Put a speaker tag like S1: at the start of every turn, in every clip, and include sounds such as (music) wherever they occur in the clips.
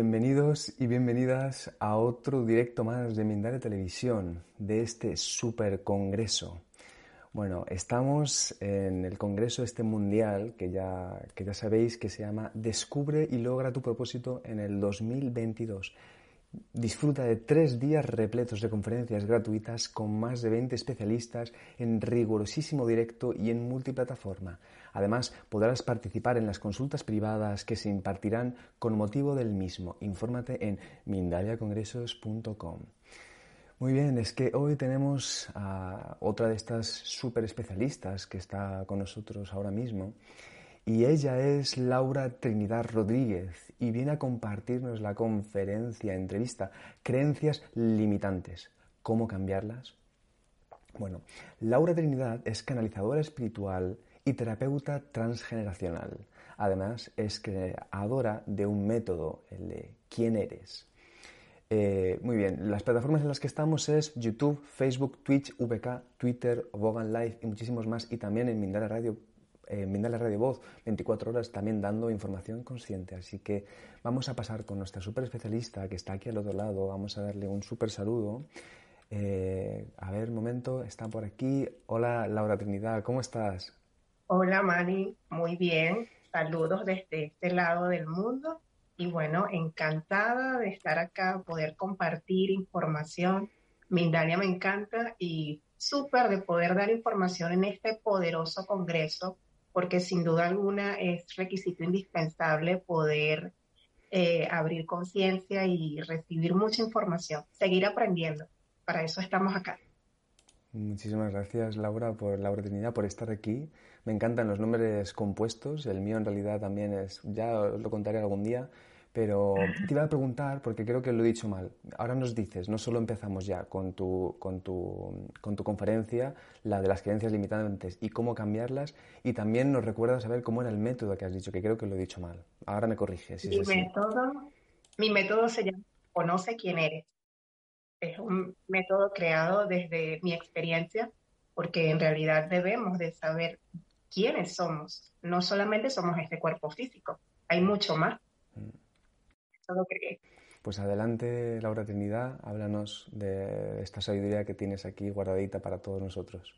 S1: Bienvenidos y bienvenidas a otro directo más de Mindalia Televisión, de este super congreso. Bueno, estamos en el congreso este mundial que ya, que ya sabéis que se llama Descubre y logra tu propósito en el 2022. Disfruta de tres días repletos de conferencias gratuitas con más de 20 especialistas en rigurosísimo directo y en multiplataforma. Además, podrás participar en las consultas privadas que se impartirán con motivo del mismo. Infórmate en mindaliacongresos.com. Muy bien, es que hoy tenemos a otra de estas super especialistas que está con nosotros ahora mismo y ella es Laura Trinidad Rodríguez y viene a compartirnos la conferencia, entrevista, Creencias Limitantes. ¿Cómo cambiarlas? Bueno, Laura Trinidad es canalizadora espiritual y terapeuta transgeneracional. Además, es creadora de un método, el de ¿Quién eres? Eh, muy bien, las plataformas en las que estamos es YouTube, Facebook, Twitch, VK, Twitter, Vogan Live y muchísimos más y también en Mindala Radio eh, Radio Voz, 24 horas también dando información consciente. Así que vamos a pasar con nuestra super especialista que está aquí al otro lado. Vamos a darle un super saludo. Eh, a ver, un momento, está por aquí. Hola, Laura Trinidad, ¿cómo estás?
S2: Hola, Mari, muy bien. Saludos desde este lado del mundo. Y bueno, encantada de estar acá, poder compartir información. Mindalia me encanta y súper de poder dar información en este poderoso congreso porque sin duda alguna es requisito indispensable poder eh, abrir conciencia y recibir mucha información, seguir aprendiendo. Para eso estamos acá.
S1: Muchísimas gracias Laura por la oportunidad, por estar aquí. Me encantan los nombres compuestos, el mío en realidad también es, ya lo contaré algún día, pero te iba a preguntar, porque creo que lo he dicho mal. Ahora nos dices, no solo empezamos ya con tu, con tu, con tu conferencia, la de las creencias limitantes y cómo cambiarlas, y también nos recuerdas saber cómo era el método que has dicho, que creo que lo he dicho mal. Ahora me corriges.
S2: mi, método, mi método se llama Conoce quién eres. Es un método creado desde mi experiencia, porque en realidad debemos de saber quiénes somos. No solamente somos este cuerpo físico, hay mucho más. Mm.
S1: Pues adelante, Laura Trinidad, háblanos de esta sabiduría que tienes aquí guardadita para todos nosotros.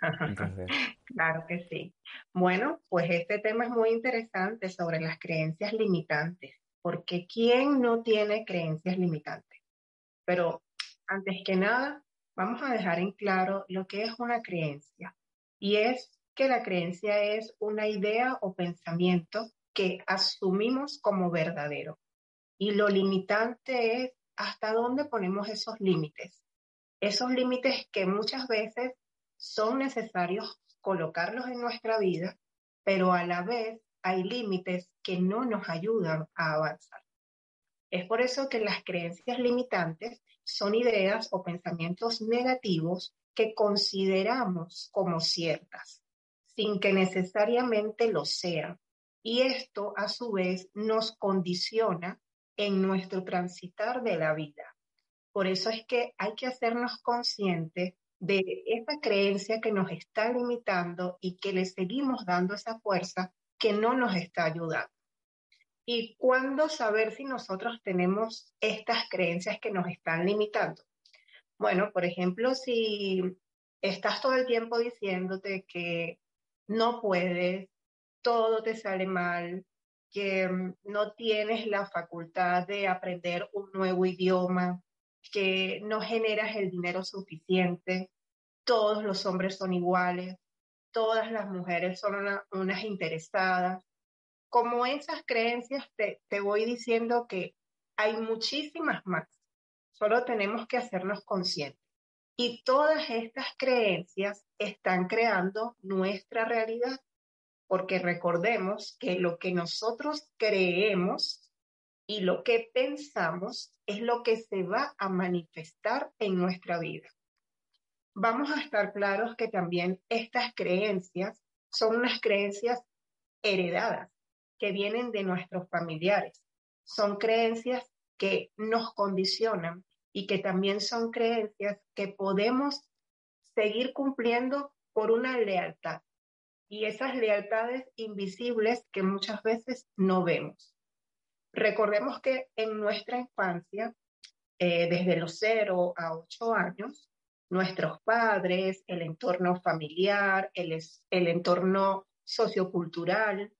S1: (laughs)
S2: claro que sí. Bueno, pues este tema es muy interesante sobre las creencias limitantes, porque ¿quién no tiene creencias limitantes? Pero antes que nada, vamos a dejar en claro lo que es una creencia. Y es que la creencia es una idea o pensamiento que asumimos como verdadero. Y lo limitante es hasta dónde ponemos esos límites. Esos límites que muchas veces son necesarios colocarlos en nuestra vida, pero a la vez hay límites que no nos ayudan a avanzar. Es por eso que las creencias limitantes son ideas o pensamientos negativos que consideramos como ciertas, sin que necesariamente lo sean. Y esto a su vez nos condiciona en nuestro transitar de la vida. Por eso es que hay que hacernos conscientes de esa creencia que nos está limitando y que le seguimos dando esa fuerza que no nos está ayudando. ¿Y cuándo saber si nosotros tenemos estas creencias que nos están limitando? Bueno, por ejemplo, si estás todo el tiempo diciéndote que no puedes, todo te sale mal, que mm, no tienes la facultad de aprender un nuevo idioma, que no generas el dinero suficiente, todos los hombres son iguales, todas las mujeres son unas interesadas. Como esas creencias, te, te voy diciendo que hay muchísimas más, solo tenemos que hacernos conscientes. Y todas estas creencias están creando nuestra realidad, porque recordemos que lo que nosotros creemos y lo que pensamos es lo que se va a manifestar en nuestra vida. Vamos a estar claros que también estas creencias son unas creencias heredadas que vienen de nuestros familiares. Son creencias que nos condicionan y que también son creencias que podemos seguir cumpliendo por una lealtad. Y esas lealtades invisibles que muchas veces no vemos. Recordemos que en nuestra infancia, eh, desde los 0 a 8 años, nuestros padres, el entorno familiar, el, el entorno sociocultural,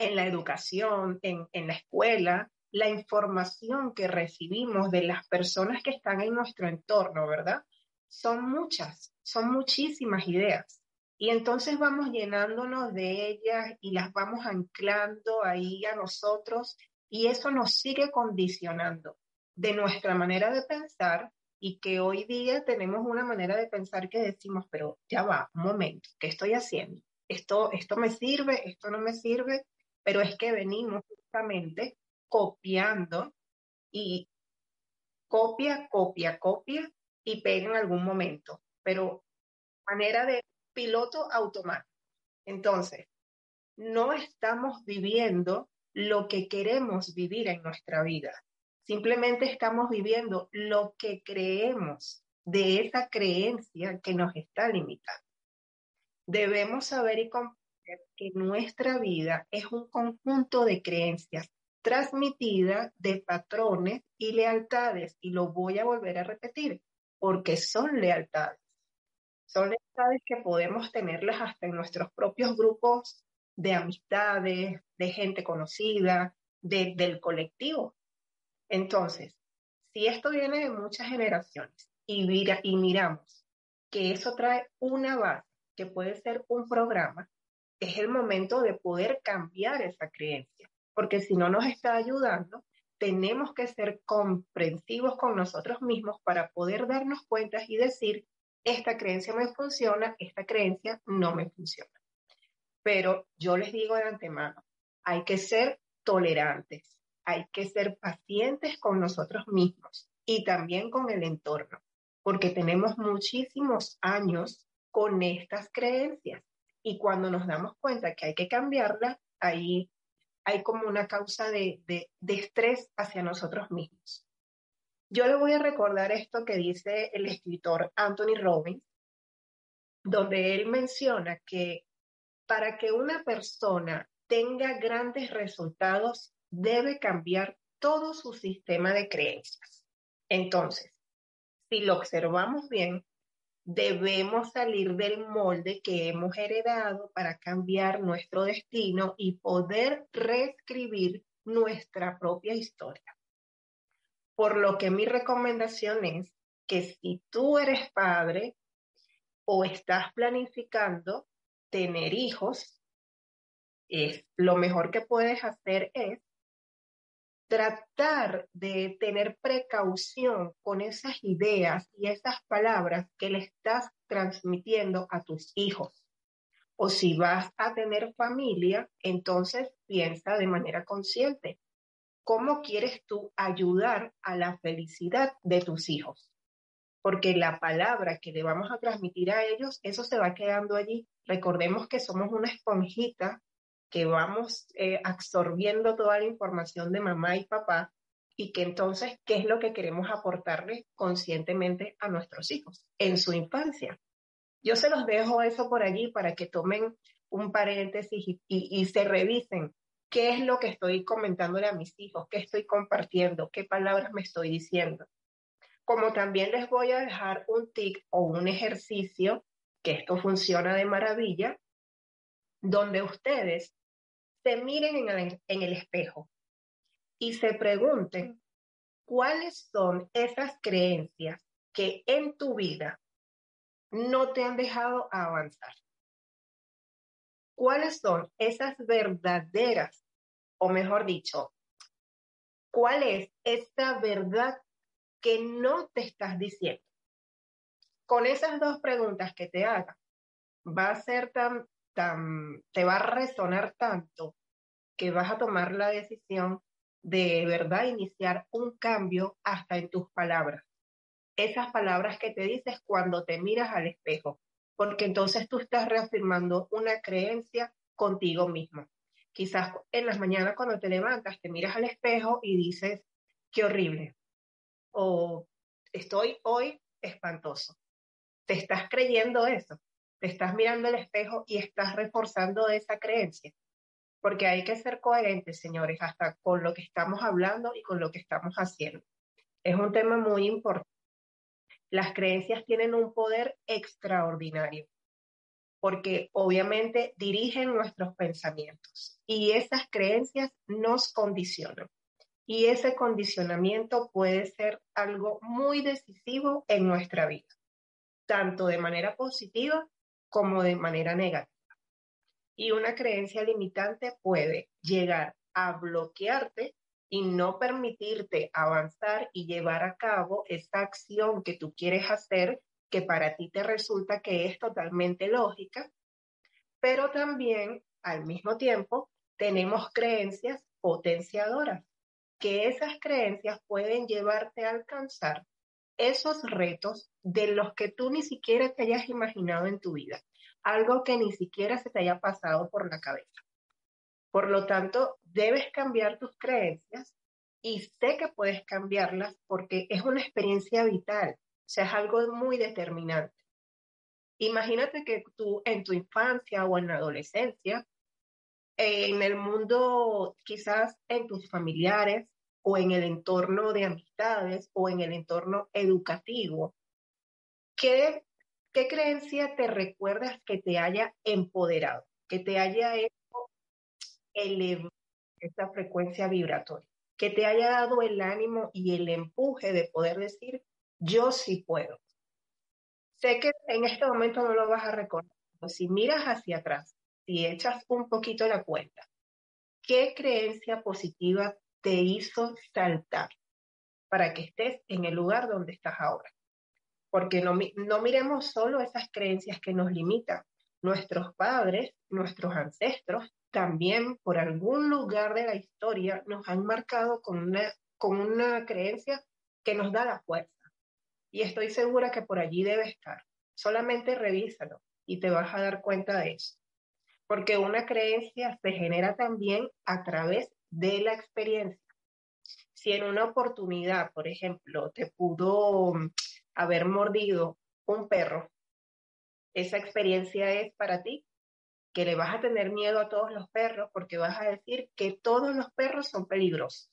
S2: en la educación, en, en la escuela, la información que recibimos de las personas que están en nuestro entorno, ¿verdad? Son muchas, son muchísimas ideas. Y entonces vamos llenándonos de ellas y las vamos anclando ahí a nosotros y eso nos sigue condicionando de nuestra manera de pensar y que hoy día tenemos una manera de pensar que decimos, pero ya va, un momento, ¿qué estoy haciendo? Esto, esto me sirve, esto no me sirve, pero es que venimos justamente copiando y copia, copia, copia y pega en algún momento, pero manera de piloto automático. Entonces, no estamos viviendo lo que queremos vivir en nuestra vida. Simplemente estamos viviendo lo que creemos de esa creencia que nos está limitando. Debemos saber y nuestra vida es un conjunto de creencias transmitida de patrones y lealtades. Y lo voy a volver a repetir, porque son lealtades. Son lealtades que podemos tenerlas hasta en nuestros propios grupos de amistades, de gente conocida, del colectivo. Entonces, si esto viene de muchas generaciones y, mira, y miramos que eso trae una base, que puede ser un programa, es el momento de poder cambiar esa creencia porque si no nos está ayudando, tenemos que ser comprensivos con nosotros mismos para poder darnos cuenta y decir, esta creencia me funciona, esta creencia no me funciona. Pero yo les digo de antemano, hay que ser tolerantes, hay que ser pacientes con nosotros mismos y también con el entorno, porque tenemos muchísimos años con estas creencias y cuando nos damos cuenta que hay que cambiarla, ahí hay como una causa de, estrés hacia nosotros mismos. Yo le voy a recordar esto que dice el escritor Anthony Robbins, donde él menciona que para que una persona tenga grandes resultados, debe cambiar todo su sistema de creencias. Entonces, si lo observamos bien, debemos salir del molde que hemos heredado para cambiar nuestro destino y poder reescribir nuestra propia historia. Por lo que mi recomendación es que si tú eres padre o estás planificando tener hijos, es, lo mejor que puedes hacer es tratar de tener precaución con esas ideas y esas palabras que le estás transmitiendo a tus hijos. O si vas a tener familia, entonces piensa de manera consciente. ¿Cómo quieres tú ayudar a la felicidad de tus hijos? Porque la palabra que le vamos a transmitir a ellos, eso se va quedando allí. Recordemos que somos una esponjita que vamos eh, absorbiendo toda la información de mamá y papá y que entonces, ¿qué es lo que queremos aportarle conscientemente a nuestros hijos en su infancia? Yo se los dejo eso por allí para que tomen un paréntesis y, y se revisen qué es lo que estoy comentándole a mis hijos, qué estoy compartiendo, qué palabras me estoy diciendo. Como también les voy a dejar un tic o un ejercicio, que esto funciona de maravilla, donde ustedes se miren en el, en el espejo y se pregunten cuáles son esas creencias que en tu vida no te han dejado avanzar. ¿Cuáles son esas verdaderas, o mejor dicho, cuál es esta verdad que no te estás diciendo? Con esas dos preguntas que te haga, va a ser tan, te va a resonar tanto que vas a tomar la decisión de verdad iniciar un cambio hasta en tus palabras. Esas palabras que te dices cuando te miras al espejo, porque entonces tú estás reafirmando una creencia contigo mismo. Quizás en las mañanas cuando te levantas, te miras al espejo y dices, qué horrible, o estoy hoy espantoso. Te estás creyendo eso, te estás mirando al espejo y estás reforzando esa creencia porque hay que ser coherentes, señores, hasta con lo que estamos hablando y con lo que estamos haciendo. Es un tema muy importante. Las creencias tienen un poder extraordinario, porque obviamente dirigen nuestros pensamientos y esas creencias nos condicionan. Y ese condicionamiento puede ser algo muy decisivo en nuestra vida, tanto de manera positiva como de manera negativa. Y una creencia limitante puede llegar a bloquearte y no permitirte avanzar y llevar a cabo esa acción que tú quieres hacer, que para ti te resulta que es totalmente lógica, pero también al mismo tiempo tenemos creencias potenciadoras, que esas creencias pueden llevarte a alcanzar esos retos de los que tú ni siquiera te hayas imaginado en tu vida algo que ni siquiera se te haya pasado por la cabeza. Por lo tanto, debes cambiar tus creencias y sé que puedes cambiarlas porque es una experiencia vital, o sea, es algo muy determinante. Imagínate que tú en tu infancia o en la adolescencia, en el mundo, quizás en tus familiares o en el entorno de amistades o en el entorno educativo, ¿qué ¿Qué creencia te recuerdas que te haya empoderado, que te haya hecho elevar esa frecuencia vibratoria, que te haya dado el ánimo y el empuje de poder decir, yo sí puedo? Sé que en este momento no lo vas a recordar, pero si miras hacia atrás, si echas un poquito la cuenta, ¿qué creencia positiva te hizo saltar para que estés en el lugar donde estás ahora? porque no, no miremos solo esas creencias que nos limitan. Nuestros padres, nuestros ancestros, también por algún lugar de la historia nos han marcado con una, con una creencia que nos da la fuerza. Y estoy segura que por allí debe estar. Solamente revísalo y te vas a dar cuenta de eso. Porque una creencia se genera también a través de la experiencia. Si en una oportunidad, por ejemplo, te pudo haber mordido un perro, esa experiencia es para ti, que le vas a tener miedo a todos los perros porque vas a decir que todos los perros son peligrosos.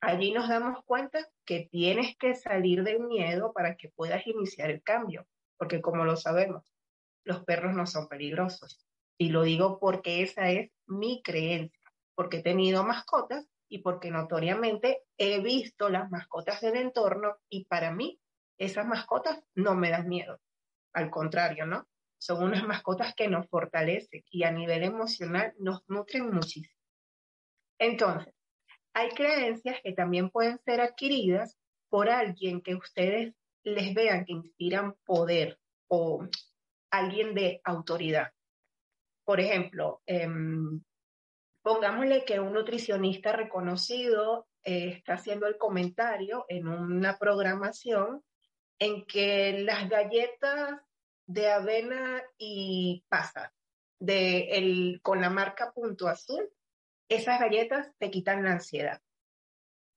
S2: Allí nos damos cuenta que tienes que salir del miedo para que puedas iniciar el cambio, porque como lo sabemos, los perros no son peligrosos. Y lo digo porque esa es mi creencia, porque he tenido mascotas y porque notoriamente he visto las mascotas del entorno y para mí esas mascotas no me dan miedo. Al contrario, ¿no? Son unas mascotas que nos fortalecen y a nivel emocional nos nutren muchísimo. Entonces, hay creencias que también pueden ser adquiridas por alguien que ustedes les vean que inspiran poder o alguien de autoridad. Por ejemplo, em, pongámosle que un nutricionista reconocido eh, está haciendo el comentario en una programación en que las galletas de avena y pasa de el, con la marca Punto Azul, esas galletas te quitan la ansiedad.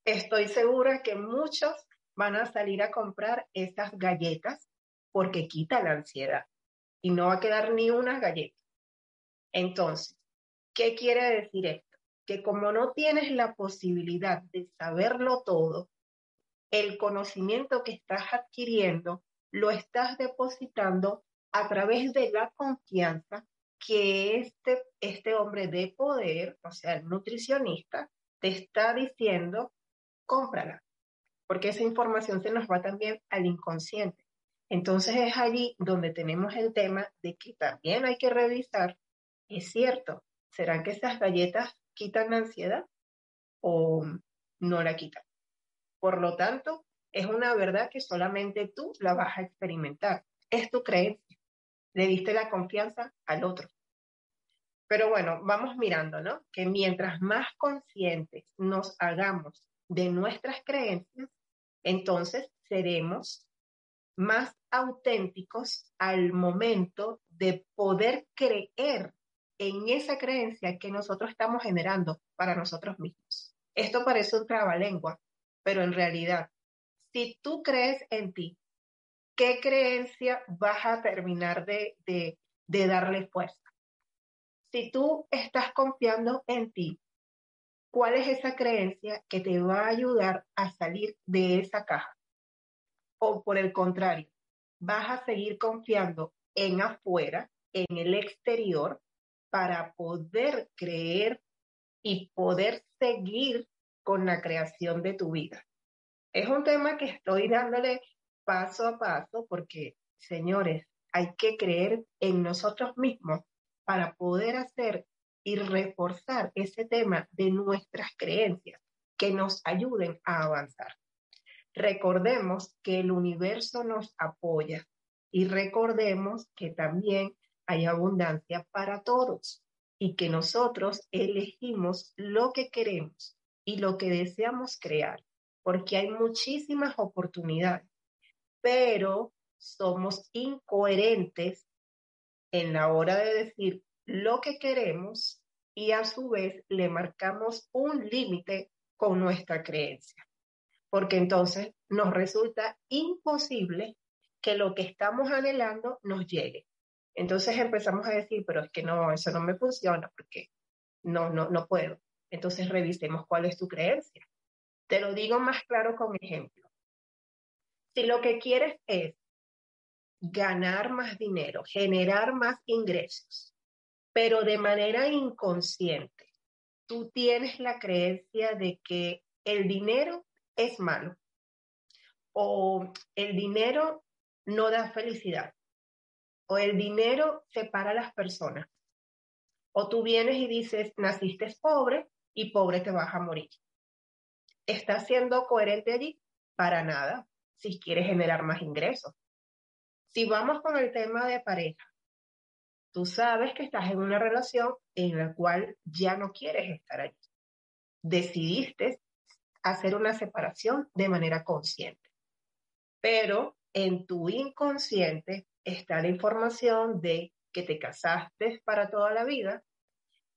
S2: Estoy segura que muchos van a salir a comprar estas galletas porque quita la ansiedad y no va a quedar ni una galleta. Entonces, ¿qué quiere decir esto? Que como no tienes la posibilidad de saberlo todo, el conocimiento que estás adquiriendo lo estás depositando a través de la confianza que este, este hombre de poder, o sea, el nutricionista, te está diciendo, cómprala, porque esa información se nos va también al inconsciente. Entonces es allí donde tenemos el tema de que también hay que revisar, es cierto, ¿será que esas galletas quitan la ansiedad o no la quitan? Por lo tanto, es una verdad que solamente tú la vas a experimentar. Es tu creencia. Le diste la confianza al otro. Pero bueno, vamos mirando, ¿no? Que mientras más conscientes nos hagamos de nuestras creencias, entonces seremos más auténticos al momento de poder creer en esa creencia que nosotros estamos generando para nosotros mismos. Esto parece un trabalengua, pero en realidad, si tú crees en ti, ¿qué creencia vas a terminar de, de, de darle fuerza? Si tú estás confiando en ti, ¿cuál es esa creencia que te va a ayudar a salir de esa caja? o por el contrario, vas a seguir confiando en afuera, en el exterior, para poder creer y poder seguir con la creación de tu vida. Es un tema que estoy dándole paso a paso porque, señores, hay que creer en nosotros mismos para poder hacer y reforzar ese tema de nuestras creencias que nos ayuden a avanzar. Recordemos que el universo nos apoya y recordemos que también hay abundancia para todos y que nosotros elegimos lo que queremos y lo que deseamos crear, porque hay muchísimas oportunidades, pero somos incoherentes en la hora de decir lo que queremos y a su vez le marcamos un límite con nuestra creencia porque entonces nos resulta imposible que lo que estamos anhelando nos llegue. Entonces empezamos a decir, pero es que no, eso no me funciona porque no, no, no puedo. Entonces revisemos cuál es tu creencia. Te lo digo más claro con ejemplo. Si lo que quieres es ganar más dinero, generar más ingresos, pero de manera inconsciente, tú tienes la creencia de que el dinero es malo. O el dinero no da felicidad. O el dinero separa a las personas. O tú vienes y dices, naciste pobre y pobre te vas a morir. ¿Estás siendo coherente allí? Para nada, si quieres generar más ingresos. Si vamos con el tema de pareja, tú sabes que estás en una relación en la cual ya no quieres estar allí. Decidiste hacer una separación de manera consciente. Pero en tu inconsciente está la información de que te casaste para toda la vida,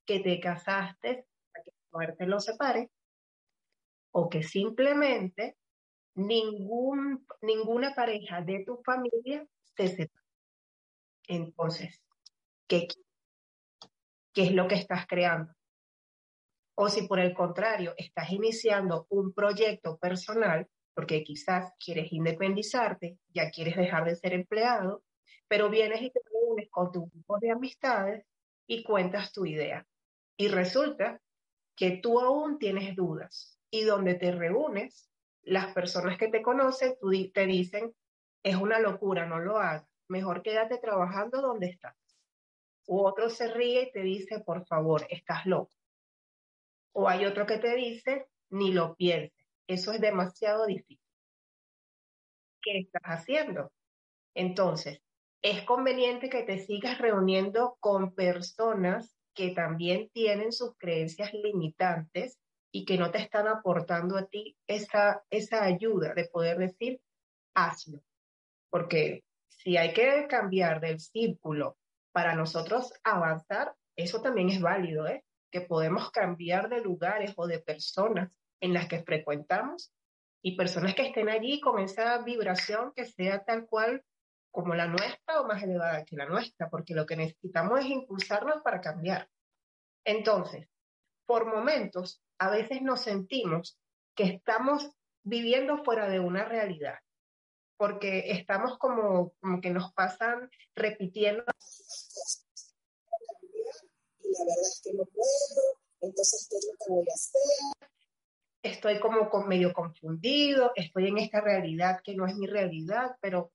S2: que te casaste para que la muerte los separe, o que simplemente ningún, ninguna pareja de tu familia se separa. Entonces, ¿qué, ¿qué es lo que estás creando? O si por el contrario estás iniciando un proyecto personal, porque quizás quieres independizarte, ya quieres dejar de ser empleado, pero vienes y te reúnes con tu grupo de amistades y cuentas tu idea. Y resulta que tú aún tienes dudas y donde te reúnes, las personas que te conocen te dicen, es una locura, no lo hagas, mejor quédate trabajando donde estás. U otro se ríe y te dice, por favor, estás loco. O hay otro que te dice, ni lo pienses, eso es demasiado difícil. ¿Qué estás haciendo? Entonces, es conveniente que te sigas reuniendo con personas que también tienen sus creencias limitantes y que no te están aportando a ti esa, esa ayuda de poder decir, hazlo. Porque si hay que cambiar del círculo para nosotros avanzar, eso también es válido, ¿eh? que podemos cambiar de lugares o de personas en las que frecuentamos y personas que estén allí con esa vibración que sea tal cual como la nuestra o más elevada que la nuestra, porque lo que necesitamos es impulsarnos para cambiar. Entonces, por momentos, a veces nos sentimos que estamos viviendo fuera de una realidad, porque estamos como, como que nos pasan repitiendo. Y la verdad es que no puedo, entonces, ¿qué es lo que voy a hacer? Estoy como medio confundido, estoy en esta realidad que no es mi realidad, pero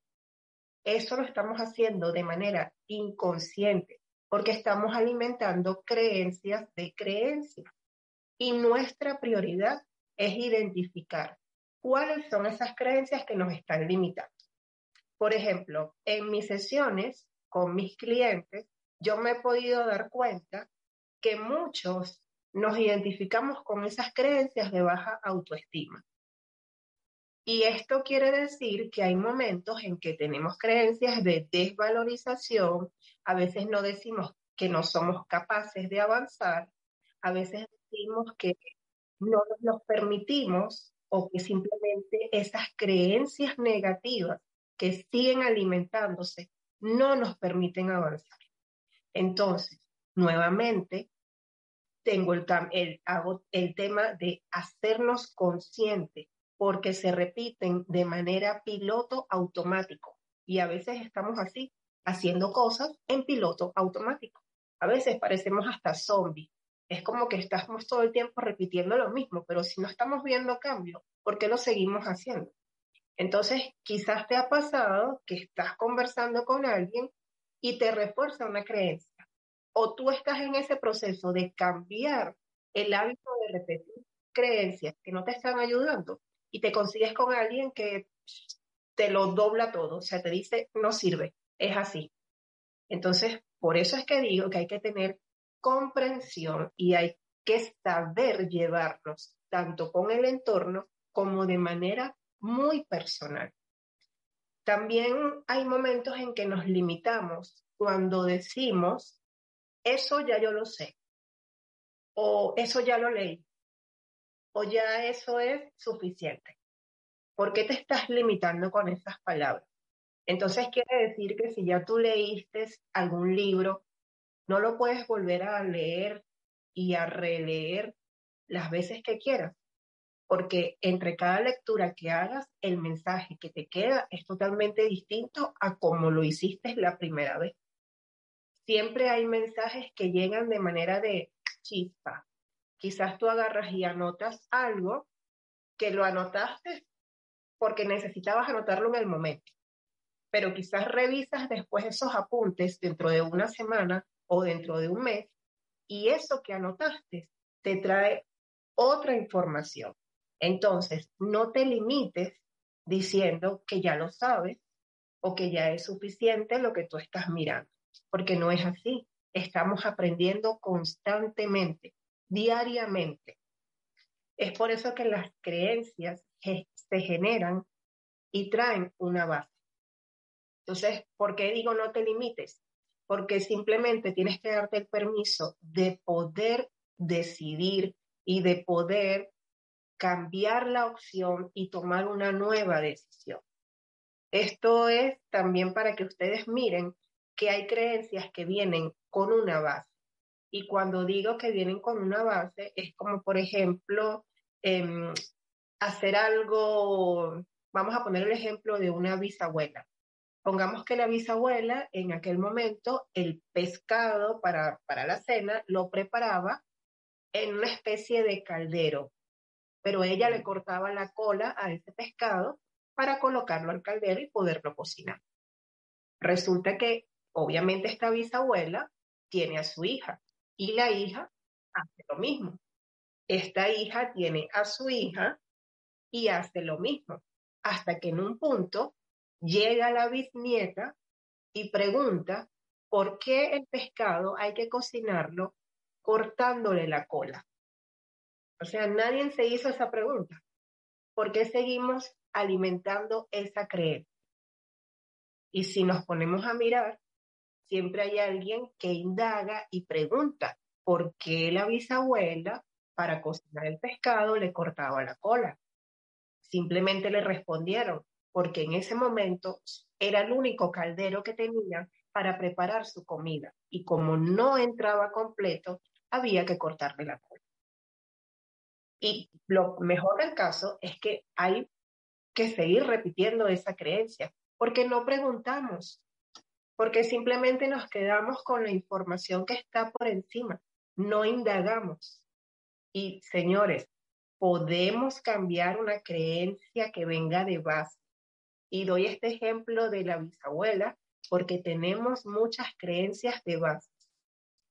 S2: eso lo estamos haciendo de manera inconsciente, porque estamos alimentando creencias de creencias. Y nuestra prioridad es identificar cuáles son esas creencias que nos están limitando. Por ejemplo, en mis sesiones con mis clientes, yo me he podido dar cuenta que muchos nos identificamos con esas creencias de baja autoestima. Y esto quiere decir que hay momentos en que tenemos creencias de desvalorización, a veces no decimos que no somos capaces de avanzar, a veces decimos que no nos permitimos o que simplemente esas creencias negativas que siguen alimentándose no nos permiten avanzar. Entonces, nuevamente, tengo el, el, tema de hacernos conscientes porque se repiten de manera piloto automático. Y a veces estamos así, haciendo cosas en piloto automático. A veces parecemos hasta zombies. Es como que estamos todo el tiempo repitiendo lo mismo, pero si no estamos viendo cambio, ¿por qué lo seguimos haciendo? Entonces, quizás te ha pasado que estás conversando con alguien y te refuerza una creencia. O tú estás en ese proceso de cambiar el hábito de repetir creencias que no te están ayudando y te consigues con alguien que te lo dobla todo, o sea, te dice, no sirve, es así. Entonces, por eso es que digo que hay que tener comprensión y hay que saber llevarnos tanto con el entorno como de manera muy personal. También hay momentos en que nos limitamos cuando decimos, eso ya yo lo sé, o eso ya lo leí, o ya eso es suficiente? ¿Por qué te estás limitando con esas palabras? Entonces quiere decir que si ya tú leíste algún libro, no lo puedes volver a leer y a releer las veces que quieras, porque entre cada lectura que hagas, el mensaje que te queda es totalmente distinto a como lo hiciste la primera vez. Siempre hay mensajes que llegan de manera de chispa, Quizás tú agarras y anotas algo que lo anotaste porque necesitabas anotarlo en el momento, pero quizás revisas después esos apuntes dentro de una semana o dentro de un mes y eso que anotaste te trae otra información. Entonces, no te limites diciendo que ya lo sabes o que ya es suficiente lo que tú estás mirando, porque no es así. Estamos aprendiendo constantemente diariamente. Es por eso que las creencias se generan y traen una base. Entonces, ¿por qué digo no te limites? Porque simplemente tienes que darte el permiso de poder decidir y de poder cambiar la opción y tomar una nueva decisión. Esto es también para que ustedes miren que hay creencias que vienen con una base y cuando digo que vienen con una base, es como, por ejemplo, em, hacer algo, vamos a poner el ejemplo de una bisabuela. Pongamos que la bisabuela en aquel momento el pescado para, para la cena lo preparaba en una especie de caldero, pero ella le cortaba la cola a ese pescado para colocarlo al caldero y poderlo cocinar. Resulta que obviamente esta bisabuela tiene a su hija y la hija hace lo mismo. Esta hija tiene a su hija y hace lo mismo, hasta que en un punto llega la bisnieta y pregunta por qué el pescado hay que cocinarlo cortándole la cola. O sea, nadie se hizo esa pregunta. ¿Por qué seguimos alimentando esa creencia? Y si nos ponemos a mirar, siempre hay alguien que indaga y pregunta por qué la bisabuela para cocinar el pescado le cortaba la cola. Simplemente le respondieron, porque en ese momento era el único caldero que tenía para preparar su comida y como no entraba completo, había que cortarle la cola. Y lo mejor del caso es que hay que seguir repitiendo esa creencia, porque no preguntamos, porque simplemente nos quedamos con la información que está por encima, no indagamos. Y señores, podemos cambiar una creencia que venga de base. Y doy este ejemplo de la bisabuela, porque tenemos muchas creencias de base.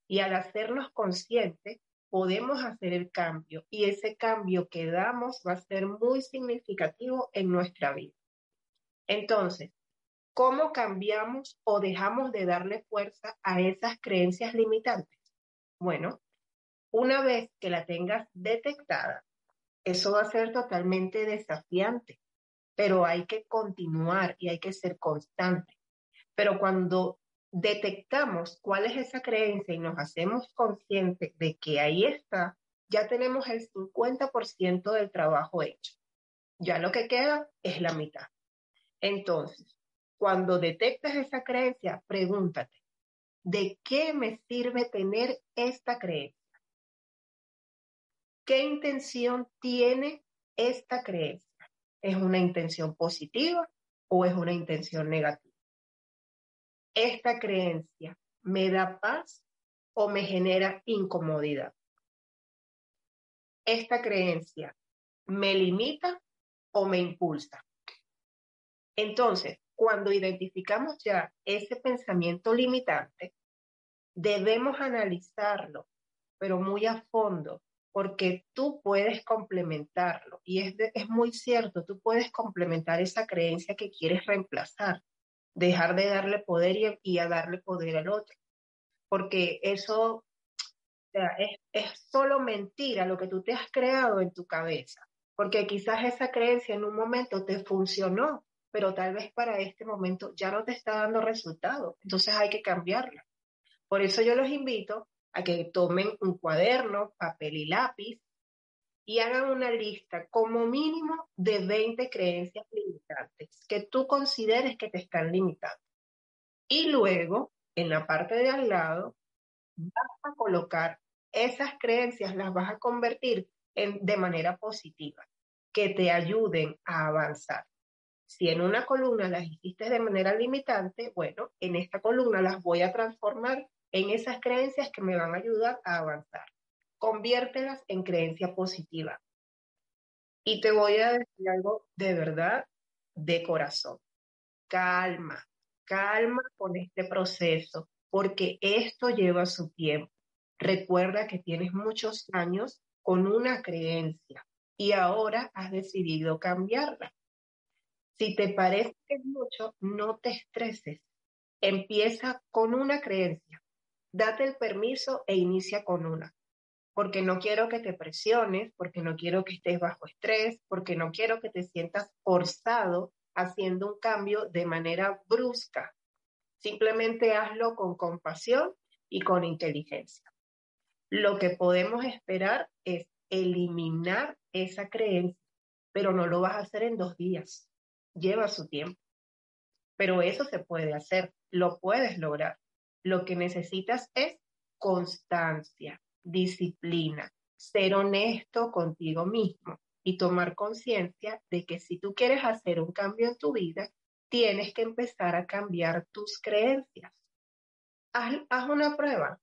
S2: Y al hacernos conscientes, podemos hacer el cambio y ese cambio que damos va a ser muy significativo en nuestra vida. Entonces, ¿cómo cambiamos o dejamos de darle fuerza a esas creencias limitantes? Bueno, una vez que la tengas detectada, eso va a ser totalmente desafiante, pero hay que continuar y hay que ser constante. Pero cuando detectamos cuál es esa creencia y nos hacemos conscientes de que ahí está, ya tenemos el 50% del trabajo hecho. Ya lo que queda es la mitad. Entonces, cuando detectas esa creencia, pregúntate, ¿de qué me sirve tener esta creencia? ¿Qué intención tiene esta creencia? ¿Es una intención positiva o es una intención negativa? esta creencia me da paz o me genera incomodidad. Esta creencia me limita o me impulsa. Entonces, cuando identificamos ya ese pensamiento limitante, debemos analizarlo, pero muy a fondo, porque tú puedes complementarlo. Y es, es muy cierto, tú puedes complementar esa creencia que quieres reemplazar dejar de darle poder y, a darle poder al otro. Porque eso es, es solo mentira lo que tú te has creado en tu cabeza. Porque quizás esa creencia en un momento te funcionó, pero tal vez para este momento ya no te está dando resultado. Entonces hay que cambiarla. Por eso yo los invito a que tomen un cuaderno, papel y lápiz y hagan una lista como mínimo de 20 creencias limitantes que tú consideres que te están limitando. Y luego, en la parte de al lado, vas a colocar esas creencias, las vas a convertir en, de manera positiva, que te ayuden a avanzar. Si en una columna las hiciste de manera limitante, bueno, en esta columna las voy a transformar en esas creencias que me van a ayudar a avanzar conviértelas en creencia positiva. Y te voy a decir algo de verdad, de corazón. Calma, calma con este proceso, porque esto lleva su tiempo. Recuerda que tienes muchos años con una creencia y ahora has decidido cambiarla. Si te parece que es mucho, no te estreses. Empieza con una creencia. Date el permiso e inicia con una porque no quiero que te presiones, porque no quiero que estés bajo estrés, porque no quiero que te sientas forzado haciendo un cambio de manera brusca. Simplemente hazlo con compasión y con inteligencia. Lo que podemos esperar es eliminar esa creencia, pero no lo vas a hacer en dos días. Lleva su tiempo. Pero eso se puede hacer, lo puedes lograr. Lo que necesitas es constancia, disciplina, ser honesto contigo mismo y tomar conciencia de que si tú quieres hacer un cambio en tu vida, tienes que empezar a cambiar tus creencias. Haz, una prueba.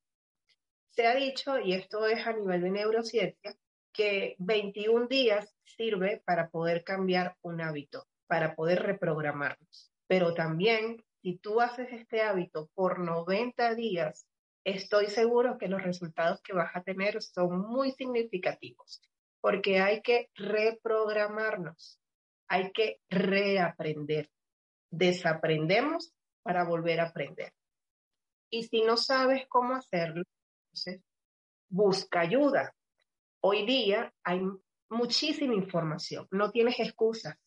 S2: Se ha dicho, y esto es a nivel de neurociencia, que 21 días sirve para poder cambiar un hábito, para poder reprogramarnos. Pero también, si tú haces este hábito por 90 días estoy seguro que los resultados que vas a tener son muy significativos, porque hay que reprogramarnos, hay que reaprender. Desaprendemos para volver a aprender. Y si no sabes cómo hacerlo, busca ayuda. Hoy día hay muchísima información, no tienes excusas.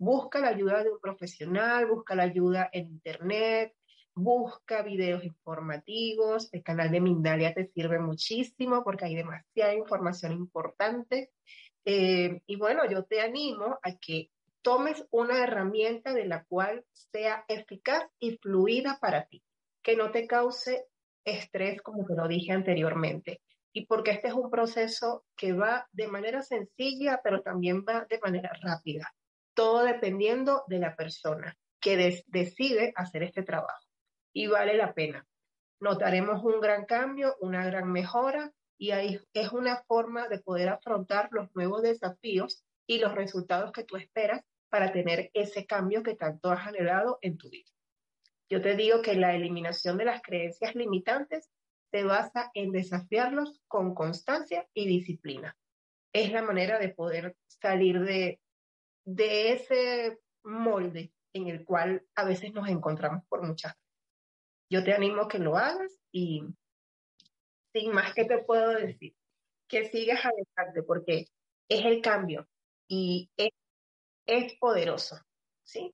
S2: Busca la ayuda de un profesional, busca la ayuda en internet, busca videos informativos, el canal de Mindalia te sirve muchísimo porque hay demasiada información importante. Eh, y bueno, yo te animo a que tomes una herramienta de la cual sea eficaz y fluida para ti, que no te cause estrés como te lo dije anteriormente. Y porque este es un proceso que va de manera sencilla, pero también va de manera rápida, todo dependiendo de la persona que decide hacer este trabajo. Y vale la pena. Notaremos un gran cambio, una gran mejora, y ahí es una forma de poder afrontar los nuevos desafíos y los resultados que tú esperas para tener ese cambio que tanto has anhelado en tu vida. Yo te digo que la eliminación de las creencias limitantes se basa en desafiarlos con constancia y disciplina. Es la manera de poder salir de, de ese molde en el cual a veces nos encontramos por muchas. Yo te animo a que lo hagas y sin más que te puedo decir, que sigas adelante porque es el cambio y es es poderoso, ¿sí?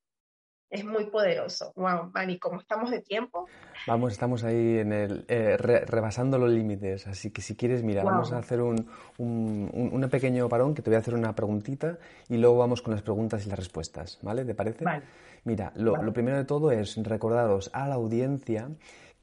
S2: Es muy poderoso. Wow, Manny, ¿cómo estamos de tiempo?
S1: Vamos, estamos ahí en el, eh, rebasando los límites, así que si quieres, mira, vamos a hacer un, un, pequeño parón, que te voy a hacer una preguntita y luego vamos con las preguntas y las respuestas, ¿vale? ¿Te parece?
S2: Vale.
S1: Mira, lo, lo primero de todo es recordaros a la audiencia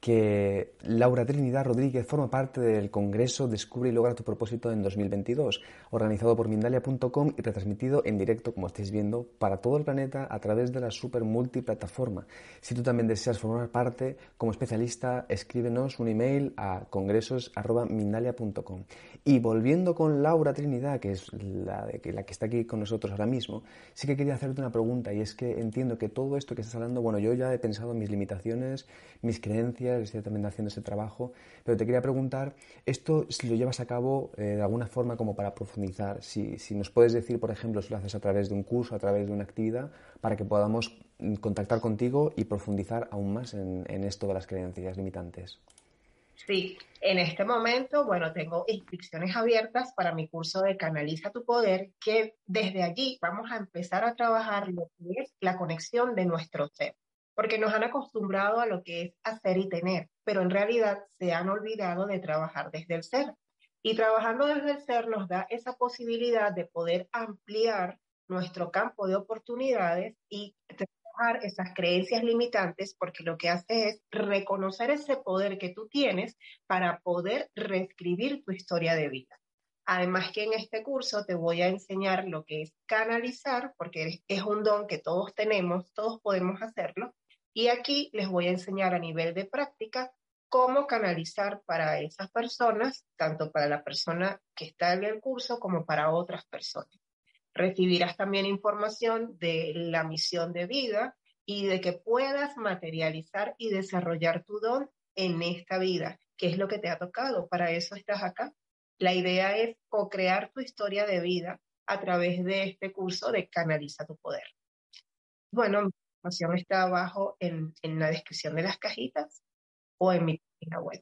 S1: que Laura Trinidad Rodríguez forma parte del Congreso Descubre y Logra tu propósito en 2022, organizado por Mindalia.com y retransmitido en directo, como estáis viendo, para todo el planeta a través de la super multiplataforma. Si tú también deseas formar parte como especialista, escríbenos un email a congresos.mindalia.com. Y volviendo con Laura Trinidad, que es la, de, la que está aquí con nosotros ahora mismo, sí que quería hacerte una pregunta y es que entiendo que todo esto que estás hablando, bueno, yo ya he pensado en mis limitaciones, mis creencias, estoy también haciendo ese trabajo, pero te quería preguntar, esto si lo llevas a cabo eh, de alguna forma como para profundizar, si, si, nos puedes decir, por ejemplo, si lo haces a través de un curso, a través de una actividad, para que podamos mm, contactar contigo y profundizar aún más en, esto de las creencias limitantes.
S2: Sí, en este momento, bueno, tengo inscripciones abiertas para mi curso de Canaliza tu Poder, que desde allí vamos a empezar a trabajar lo que es la conexión de nuestro ser porque nos han acostumbrado a lo que es hacer y tener, pero en realidad se han olvidado de trabajar desde el ser. Y trabajando desde el ser nos da esa posibilidad de poder ampliar nuestro campo de oportunidades y trabajar esas creencias limitantes, porque lo que hace es reconocer ese poder que tú tienes para poder reescribir tu historia de vida. Además que en este curso te voy a enseñar lo que es canalizar, porque es un don que todos tenemos, todos podemos hacerlo, y aquí les voy a enseñar a nivel de práctica cómo canalizar para esas personas, tanto para la persona que está en el curso como para otras personas. Recibirás también información de la misión de vida y de que puedas materializar y desarrollar tu don en esta vida, que es lo que te ha tocado. Para eso estás acá. La idea es co-crear tu historia de vida a través de este curso de Canaliza tu Poder. Bueno, información está abajo en, en la descripción de las cajitas o en mi página web.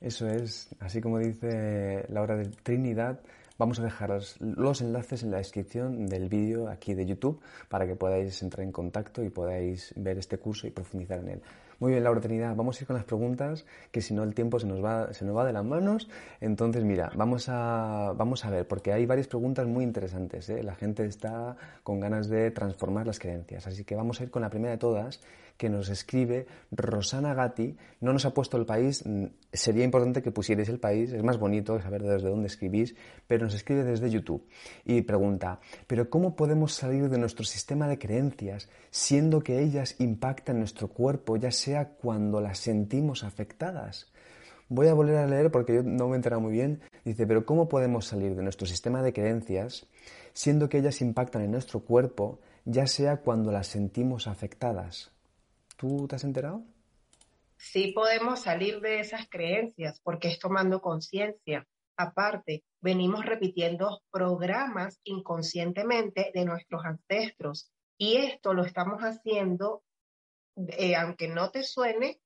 S1: Eso es, así como dice Laura de Trinidad, vamos a dejar los enlaces en la descripción del vídeo aquí de YouTube para que podáis entrar en contacto y podáis ver este curso y profundizar en él. Muy bien, Laura Trinidad, vamos a ir con las preguntas, que si no el tiempo se nos va, se nos va de las manos. Entonces, mira, vamos a, vamos a ver, porque hay varias preguntas muy interesantes. ¿eh? La gente está con ganas de transformar las creencias. Así que vamos a ir con la primera de todas, que nos escribe Rosana Gatti. No nos ha puesto el país, mm, sería importante que pusierais el país, es más bonito saber desde dónde escribís, pero nos escribe desde YouTube y pregunta, ¿pero cómo podemos salir de nuestro sistema de creencias siendo que ellas impactan nuestro cuerpo, ya sea cuando las sentimos afectadas? Voy a volver a leer porque yo no me he enterado muy bien. Dice, pero ¿cómo podemos salir de nuestro sistema de creencias siendo que ellas impactan en nuestro cuerpo, ya sea cuando las sentimos afectadas? ¿Tú te has enterado?
S2: Sí podemos salir de esas creencias porque es tomando conciencia. Aparte, venimos repitiendo programas inconscientemente de nuestros ancestros y esto lo estamos haciendo, eh, aunque no te suene,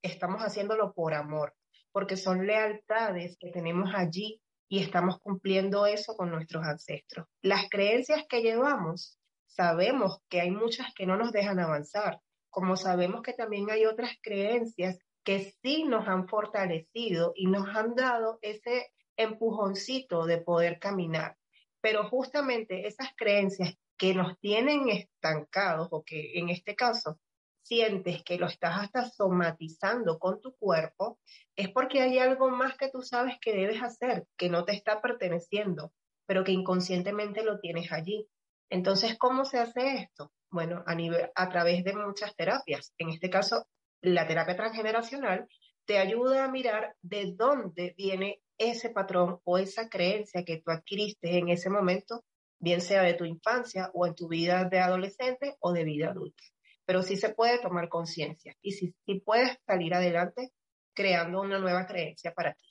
S2: estamos haciéndolo por amor, porque son lealtades que tenemos allí y estamos cumpliendo eso con nuestros ancestros. Las creencias que llevamos, sabemos que hay muchas que no nos dejan avanzar, como sabemos que también hay otras creencias que sí nos han fortalecido y nos han dado ese empujoncito de poder caminar. Pero justamente esas creencias que nos tienen estancados o que en este caso sientes que lo estás hasta somatizando con tu cuerpo, es porque hay algo más que tú sabes que debes hacer, que no te está perteneciendo, pero que inconscientemente lo tienes allí. Entonces, ¿cómo se hace esto? Bueno, a, nivel, a través de muchas terapias. En este caso, la terapia transgeneracional te ayuda a mirar de dónde viene ese patrón o esa creencia que tú adquiriste en ese momento, bien sea de tu infancia o en tu vida de adolescente o de vida adulta. Pero sí se puede tomar conciencia y sí, puedes salir adelante creando una nueva creencia para ti.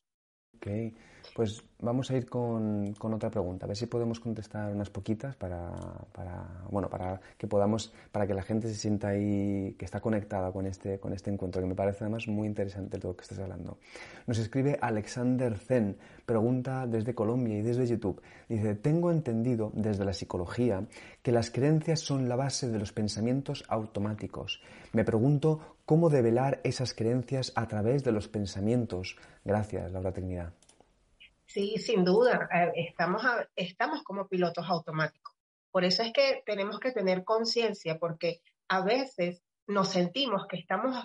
S1: Pues vamos a ir con, otra pregunta, a ver si podemos contestar unas poquitas para, bueno, para que podamos, para que la gente se sienta ahí, que está conectada con este, con este encuentro, que me parece además muy interesante todo lo que estás hablando. Nos escribe Alexander Zen, pregunta desde Colombia y desde YouTube. Dice, tengo entendido desde la psicología que las creencias son la base de los pensamientos automáticos. Me pregunto cómo develar esas creencias a través de los pensamientos. Gracias, Laura Trinidad.
S2: Sí, sin duda, eh, estamos, estamos como pilotos automáticos. Por eso es que tenemos que tener conciencia, porque a veces nos sentimos que estamos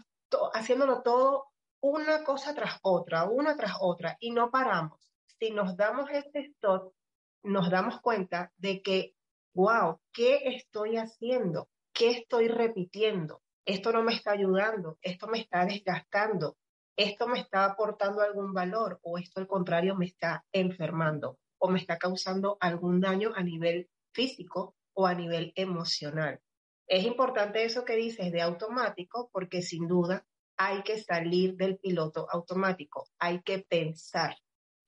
S2: haciéndolo todo una cosa tras otra, una tras otra, y no paramos. Si nos damos este stop, nos damos cuenta de que, wow, ¿qué estoy haciendo? ¿Qué estoy repitiendo? Esto no me está ayudando, esto me está desgastando, esto me está aportando algún valor o esto al contrario me está enfermando o me está causando algún daño a nivel físico o a nivel emocional. Es importante eso que dices de automático porque sin duda hay que salir del piloto automático, hay que pensar.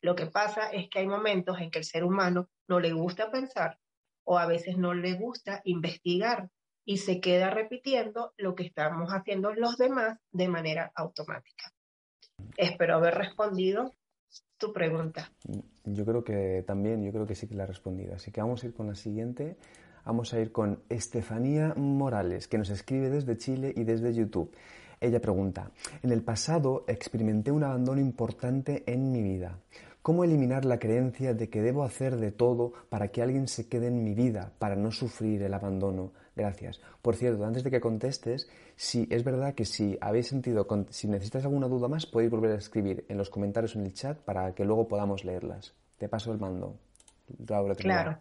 S2: Lo que pasa es que hay momentos en que el ser humano no le gusta pensar o a veces no le gusta investigar y se queda repitiendo lo que estamos haciendo los demás de manera automática. Espero haber respondido tu pregunta.
S1: Yo creo que también, yo creo que sí que la he respondido. Así que vamos a ir con la siguiente. Vamos a ir con Estefanía Morales, que nos escribe desde Chile y desde YouTube. Ella pregunta, en el pasado experimenté un abandono importante en mi vida. ¿Cómo eliminar la creencia de que debo hacer de todo para que alguien se quede en mi vida, para no sufrir el abandono? Gracias. Por cierto, antes de que contestes, si es verdad que si habéis sentido, si necesitas alguna duda más, podéis volver a escribir en los comentarios en el chat para que luego podamos leerlas. Te paso el mando.
S2: claro.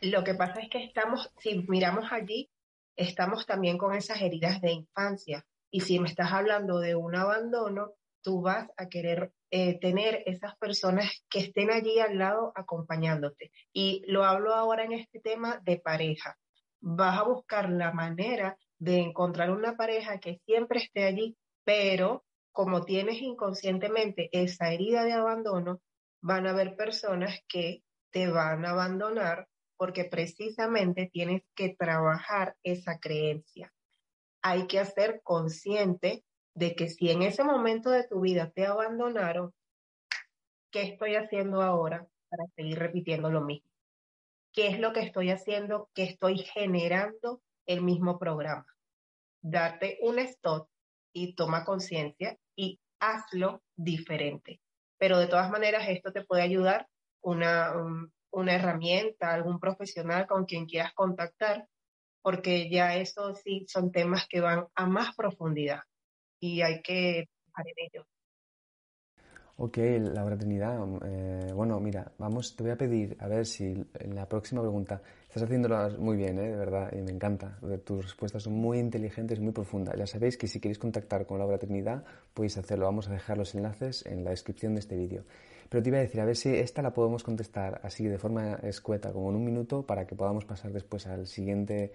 S2: Lo que pasa es que estamos, si miramos allí, estamos también con esas heridas de infancia. Y si me estás hablando de un abandono, tú vas a querer eh, tener esas personas que estén allí al lado acompañándote. Y lo hablo ahora en este tema de pareja. Vas a buscar la manera de encontrar una pareja que siempre esté allí, pero como tienes inconscientemente esa herida de abandono, van a haber personas que te van a abandonar porque precisamente tienes que trabajar esa creencia. Hay que hacer consciente de que si en ese momento de tu vida te abandonaron, ¿qué estoy haciendo ahora para seguir repitiendo lo mismo? ¿Qué es lo que estoy haciendo? ¿Qué estoy generando el mismo programa? Date un stop y toma conciencia y hazlo diferente. Pero de todas maneras, esto te puede ayudar una, una herramienta, algún profesional con quien quieras contactar, porque ya eso sí son temas que van a más profundidad y hay que trabajar en ello.
S1: Ok, Laura Trinidad, eh, bueno, mira, vamos, te voy a pedir, a ver si en la próxima pregunta, estás haciéndolo muy bien, ¿eh? de verdad, y me encanta, tus respuestas son muy inteligentes, muy profundas. Ya sabéis que si queréis contactar con Laura Trinidad, podéis hacerlo, vamos a dejar los enlaces en la descripción de este vídeo. Pero te iba a decir, a ver si esta la podemos contestar así de forma escueta, como en un minuto, para que podamos pasar después al siguiente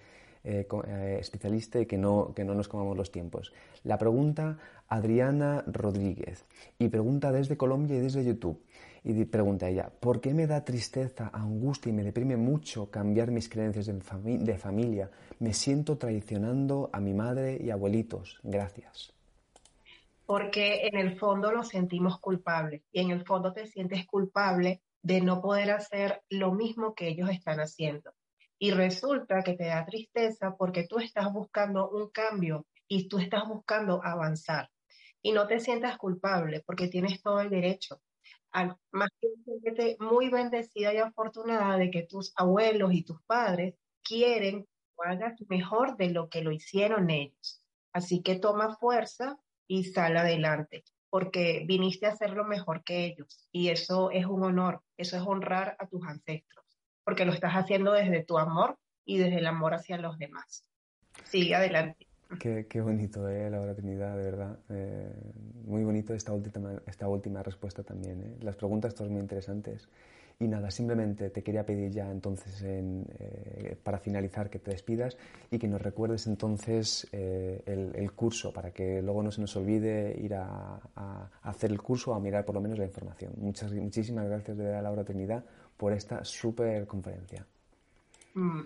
S1: eh, eh, especialista y que no, que no nos comamos los tiempos. La pregunta Adriana Rodríguez y pregunta desde Colombia y desde YouTube. Y pregunta ella, ¿por qué me da tristeza, angustia y me deprime mucho cambiar mis creencias de, de familia? Me siento traicionando a mi madre y abuelitos. Gracias.
S2: Porque en el fondo nos sentimos culpables y en el fondo te sientes culpable de no poder hacer lo mismo que ellos están haciendo y resulta que te da tristeza porque tú estás buscando un cambio y tú estás buscando avanzar. Y no te sientas culpable porque tienes todo el derecho. más que muy bendecida y afortunada de que tus abuelos y tus padres quieren que hagas mejor de lo que lo hicieron ellos. Así que toma fuerza y sal adelante, porque viniste a hacerlo mejor que ellos. Y eso es un honor, eso es honrar a tus ancestros, porque lo estás haciendo desde tu amor y desde el amor hacia los demás. Sigue adelante.
S1: Qué, qué bonito, eh, Laura Trinidad, de verdad. Eh, muy bonito esta última, esta última respuesta también. Eh. Las preguntas todas muy interesantes. Y nada, simplemente te quería pedir ya entonces eh, para finalizar que te despidas y que nos recuerdes entonces eh, el, curso para que luego no se nos olvide ir a, hacer el curso o a mirar por lo menos la información. Muchas, muchísimas gracias de verdad Laura Trinidad por esta súper conferencia.
S2: Mm,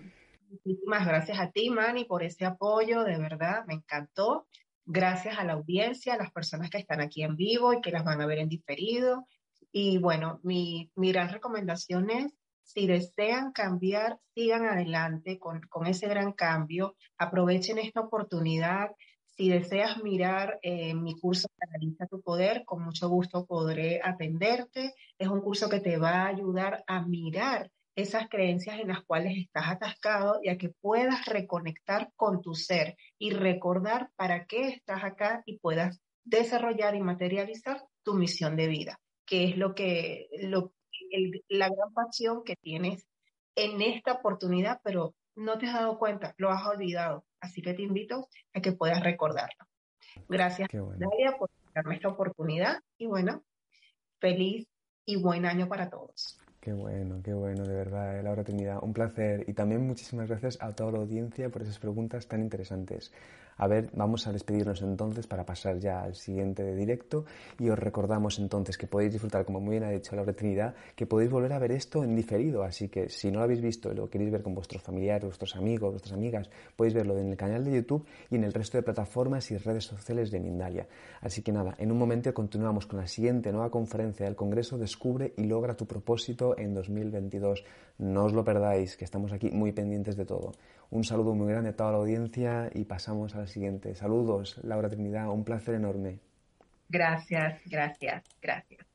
S2: muchísimas gracias a ti, Manny, por ese apoyo, de verdad, me encantó. Gracias a la audiencia, a las personas que están aquí en vivo y que las van a ver en diferido. Y bueno, mi, gran recomendación es, si desean cambiar, sigan adelante con, ese gran cambio, aprovechen esta oportunidad. Si deseas mirar eh, mi curso Analiza tu Poder, con mucho gusto podré atenderte. Es un curso que te va a ayudar a mirar esas creencias en las cuales estás atascado y a que puedas reconectar con tu ser y recordar para qué estás acá y puedas desarrollar y materializar tu misión de vida que es lo que, lo, la gran pasión que tienes en esta oportunidad, pero no te has dado cuenta, lo has olvidado. Así que te invito a que puedas recordarlo. Gracias, Nadia, por darme esta oportunidad y bueno, feliz y buen año para todos.
S1: Qué bueno, qué bueno, de verdad, eh, Laura Trinidad. Un placer. Y también muchísimas gracias a toda la audiencia por esas preguntas tan interesantes. A ver, vamos a despedirnos entonces para pasar ya al siguiente directo y os recordamos entonces que podéis disfrutar, como muy bien ha dicho Laura Trinidad, que podéis volver a ver esto en diferido, así que si no lo habéis visto y lo queréis ver con vuestros familiares, vuestros amigos, vuestras amigas, podéis verlo en el canal de YouTube y en el resto de plataformas y redes sociales de Mindalia. Así que nada, en un momento continuamos con la siguiente nueva conferencia del Congreso Descubre y logra tu propósito en 2022. No os lo perdáis, que estamos aquí muy pendientes de todo. Un saludo muy grande a toda la audiencia y pasamos al siguiente. Saludos, Laura Trinidad, un placer enorme.
S2: Gracias, gracias, gracias.